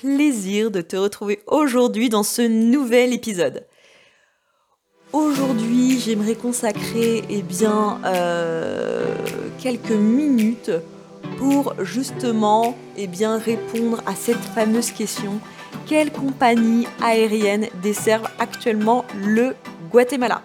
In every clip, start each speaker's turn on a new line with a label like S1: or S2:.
S1: plaisir de te retrouver aujourd'hui dans ce nouvel épisode. Aujourd'hui, j'aimerais consacrer eh bien, euh, quelques minutes pour justement eh bien, répondre à cette fameuse question quelle compagnie aérienne desservent actuellement le Guatemala?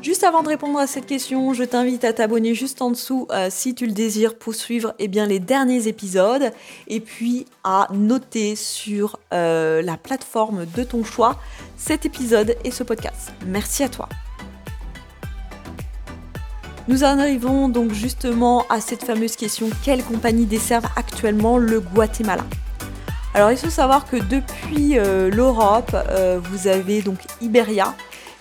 S1: Juste avant de répondre à cette question, je t'invite à t'abonner juste en dessous euh, si tu le désires pour suivre eh les derniers épisodes et puis à noter sur euh, la plateforme de ton choix cet épisode et ce podcast. Merci à toi. Nous en arrivons donc justement à cette fameuse question quelle compagnie desservent actuellement le Guatemala? Alors il faut savoir que depuis euh, l'Europe, vous avez donc Iberia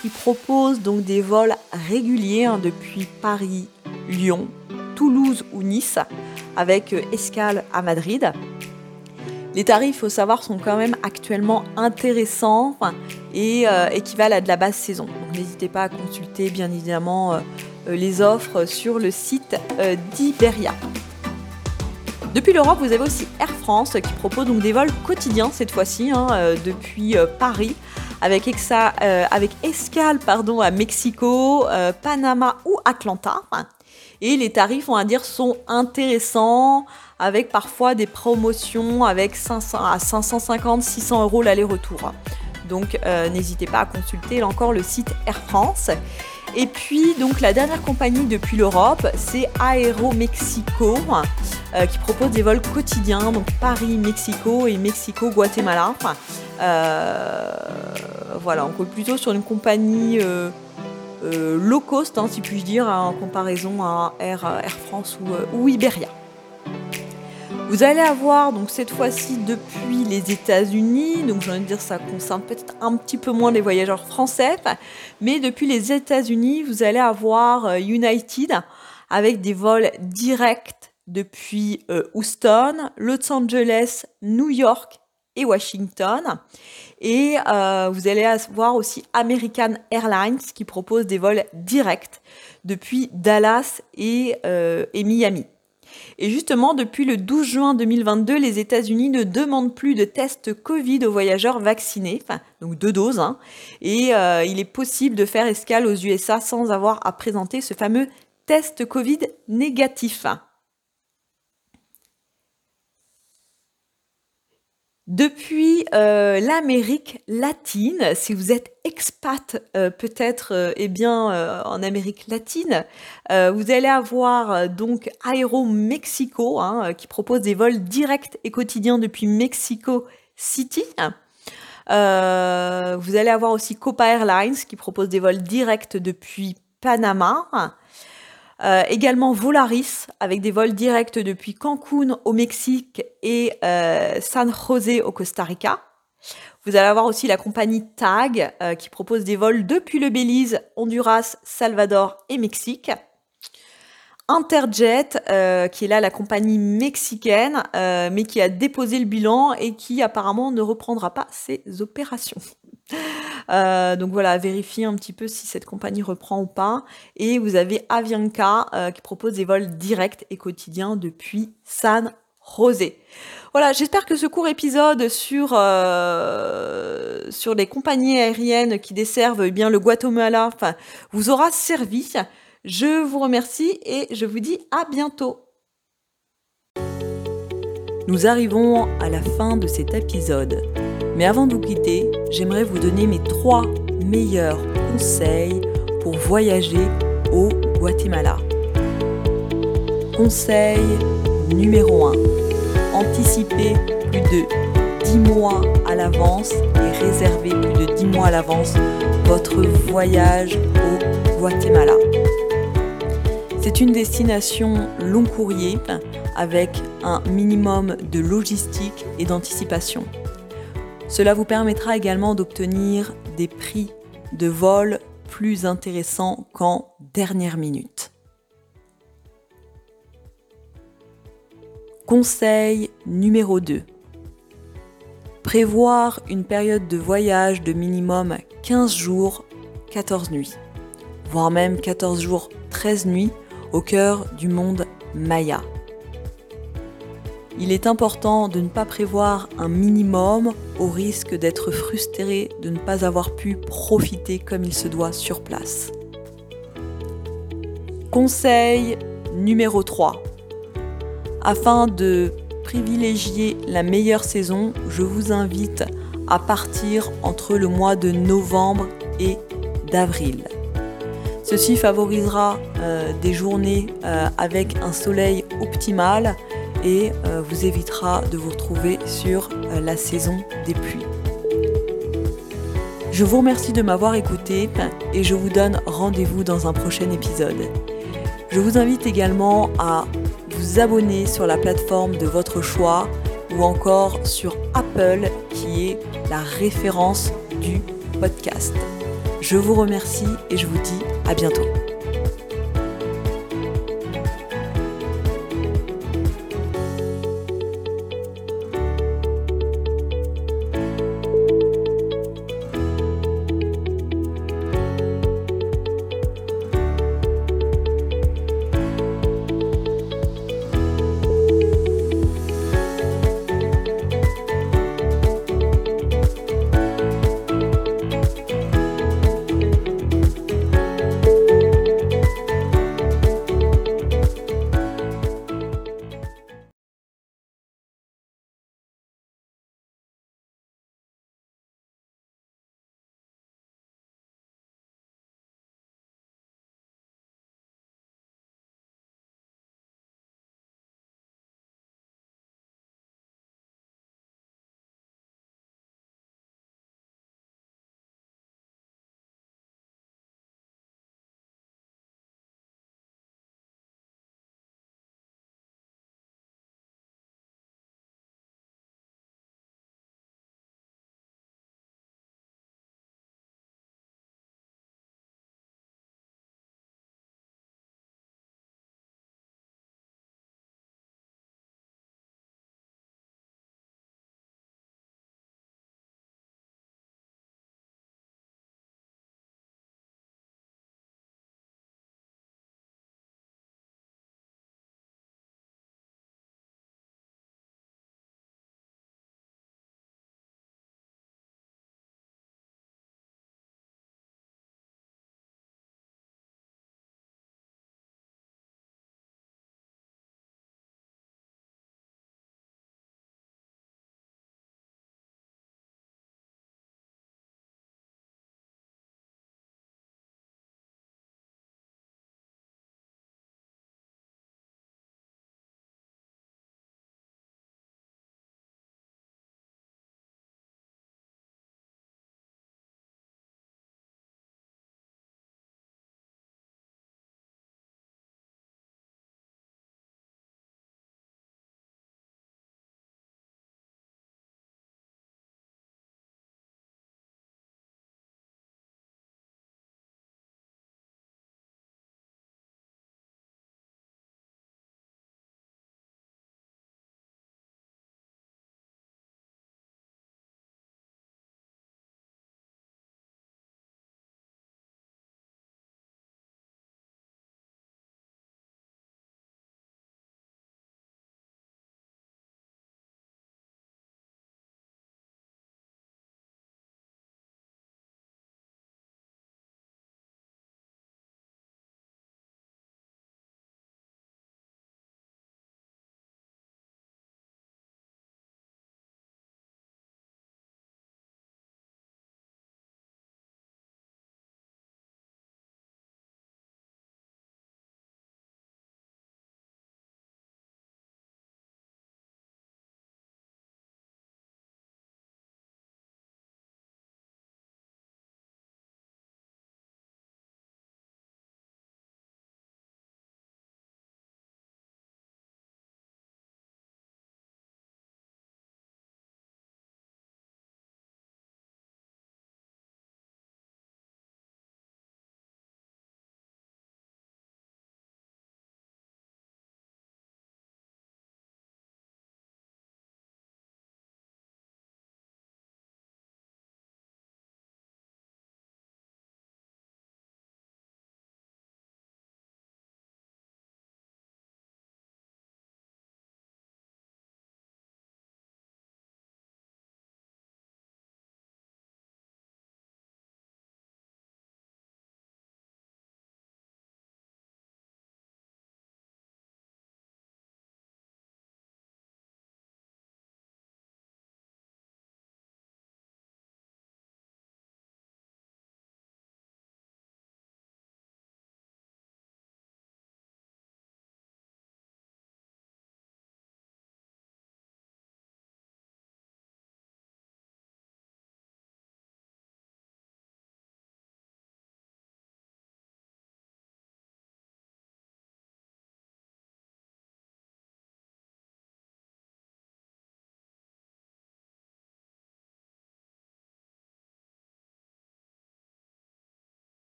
S1: qui propose donc des vols réguliers hein, depuis Paris, Lyon, Toulouse ou Nice, avec euh, escale à Madrid. Les tarifs, faut savoir, sont quand même actuellement intéressants et euh, équivalent à de la basse saison. n'hésitez pas à consulter bien évidemment euh, les offres sur le site d'Iberia. Depuis l'Europe, vous avez aussi Air France qui propose donc des vols quotidiens cette fois-ci hein, depuis Paris avec, euh, avec escale pardon, à Mexico, euh, Panama ou Atlanta. Et les tarifs, on va dire, sont intéressants avec parfois des promotions avec 500 à 550, 600 euros l'aller-retour. Donc euh, n'hésitez pas à consulter encore le site Air France. Et puis donc la dernière compagnie depuis l'Europe, c'est Aeromexico euh, qui propose des vols quotidiens, donc Paris-Mexico et Mexico-Guatemala. Euh, voilà, on est plutôt sur une compagnie euh, low cost, hein, si puis-je dire, en comparaison à Air, France ou Iberia. Vous allez avoir donc cette fois-ci depuis les États-Unis, donc j'ai envie de dire ça concerne peut-être un petit peu moins les voyageurs français, mais depuis les États-Unis, vous allez avoir euh, United avec des vols directs depuis euh, Houston, Los Angeles, New York et Washington. Et euh, vous allez avoir aussi American Airlines qui propose des vols directs depuis Dallas et, et Miami. Et justement, depuis le 12 juin 2022, les États-Unis ne demandent plus de tests Covid aux voyageurs vaccinés, enfin, donc deux doses, hein. et euh, il est possible de faire escale aux USA sans avoir à présenter ce fameux test Covid négatif. Depuis euh, l'Amérique latine, si vous êtes expat euh, peut-être euh, eh bien en Amérique latine, vous allez avoir donc Aero Mexico hein, qui propose des vols directs et quotidiens depuis Mexico City. vous allez avoir aussi Copa Airlines qui propose des vols directs depuis Panama. Euh, également Volaris avec des vols directs depuis Cancun au Mexique et euh, San José au Costa Rica. Vous allez avoir aussi la compagnie TAG euh, qui propose des vols depuis le Belize, Honduras, Salvador et Mexique. Interjet, qui est là la compagnie mexicaine, mais qui a déposé le bilan et qui apparemment ne reprendra pas ses opérations. Euh, donc voilà, vérifiez un petit peu si cette compagnie reprend ou pas. Et vous avez Avianca euh, qui propose des vols directs et quotidiens depuis San José. Voilà, j'espère que ce court épisode sur, euh, les compagnies aériennes qui desservent eh bien, le Guatemala vous aura servi. Je vous remercie et je vous dis à bientôt. Nous arrivons à la fin de cet épisode. Mais avant de vous quitter, j'aimerais vous donner mes trois meilleurs conseils pour voyager au Guatemala. Conseil numéro 1. Anticipez plus de 10 mois à l'avance et réservez plus de 10 mois à l'avance votre voyage au Guatemala. C'est une destination long courrier avec un minimum de logistique et d'anticipation. Cela vous permettra également d'obtenir des prix de vol plus intéressants qu'en dernière minute. Conseil numéro 2. Prévoir une période de voyage de minimum 15 jours, 14 nuits, voire même 14 jours, 13 nuits au cœur du monde Maya. Il est important de ne pas prévoir un minimum au risque d'être frustré de ne pas avoir pu profiter comme il se doit sur place. Conseil numéro 3. Afin de privilégier la meilleure saison, je vous invite à partir entre le mois de novembre et d'avril. Ceci favorisera euh, des journées euh, avec un soleil optimal et euh, vous évitera de vous retrouver sur euh, la saison des pluies. Je vous remercie de m'avoir écouté et je vous donne rendez-vous dans un prochain épisode. Je vous invite également à vous abonner sur la plateforme de votre choix ou encore sur Apple qui est la référence du podcast. Je vous remercie et je vous dis à bientôt.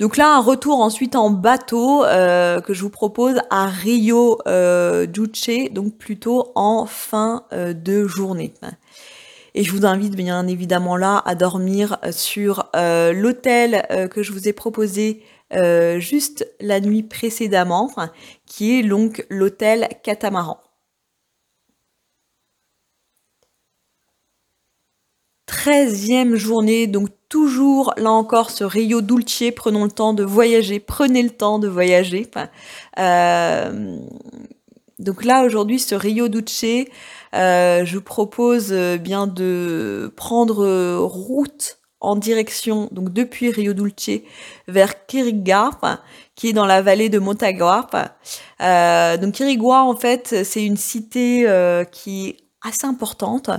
S1: Donc là, un retour ensuite en bateau euh, que je vous propose à Rio euh, Duce, donc plutôt en fin euh, de journée. Et je vous invite bien évidemment là à dormir sur l'hôtel que je vous ai proposé juste la nuit précédemment, qui est donc l'hôtel Catamaran. Treizième journée, donc toujours là encore ce Rio Dulce, prenons le temps de voyager, prenez le temps de voyager. Euh, donc là aujourd'hui ce Rio Dulce, euh, je propose euh, bien de prendre route en direction, donc depuis Rio Dulce vers Quiriguá, qui est dans la vallée de Montagua. donc Quiriguá, en fait, c'est une cité qui est assez importante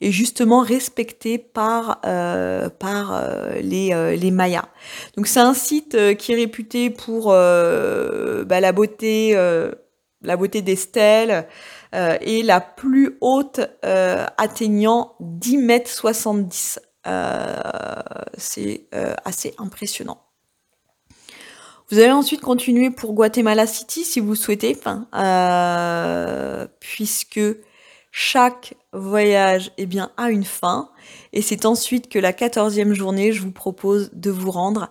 S1: et justement respecté par, euh, par euh, les, euh, les, Mayas. Donc c'est un site qui est réputé pour bah, la beauté, la beauté des stèles et la plus haute atteignant 10 mètres 70. c'est assez impressionnant. Vous allez ensuite continuer pour Guatemala City si vous souhaitez, puisque chaque voyage eh bien, a une fin et c'est ensuite que la quatorzième journée, je vous propose de vous rendre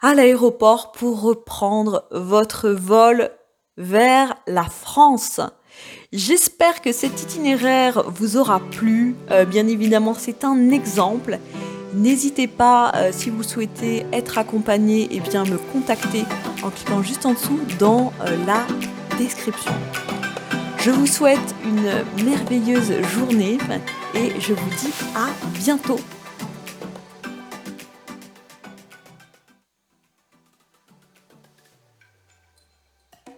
S1: à l'aéroport pour reprendre votre vol vers la France. J'espère que cet itinéraire vous aura plu. Euh, bien évidemment, c'est un exemple. N'hésitez pas, euh, si vous souhaitez être accompagné, eh bien me contacter en cliquant juste en dessous dans euh, la description. Je vous souhaite une merveilleuse journée et je vous dis à bientôt.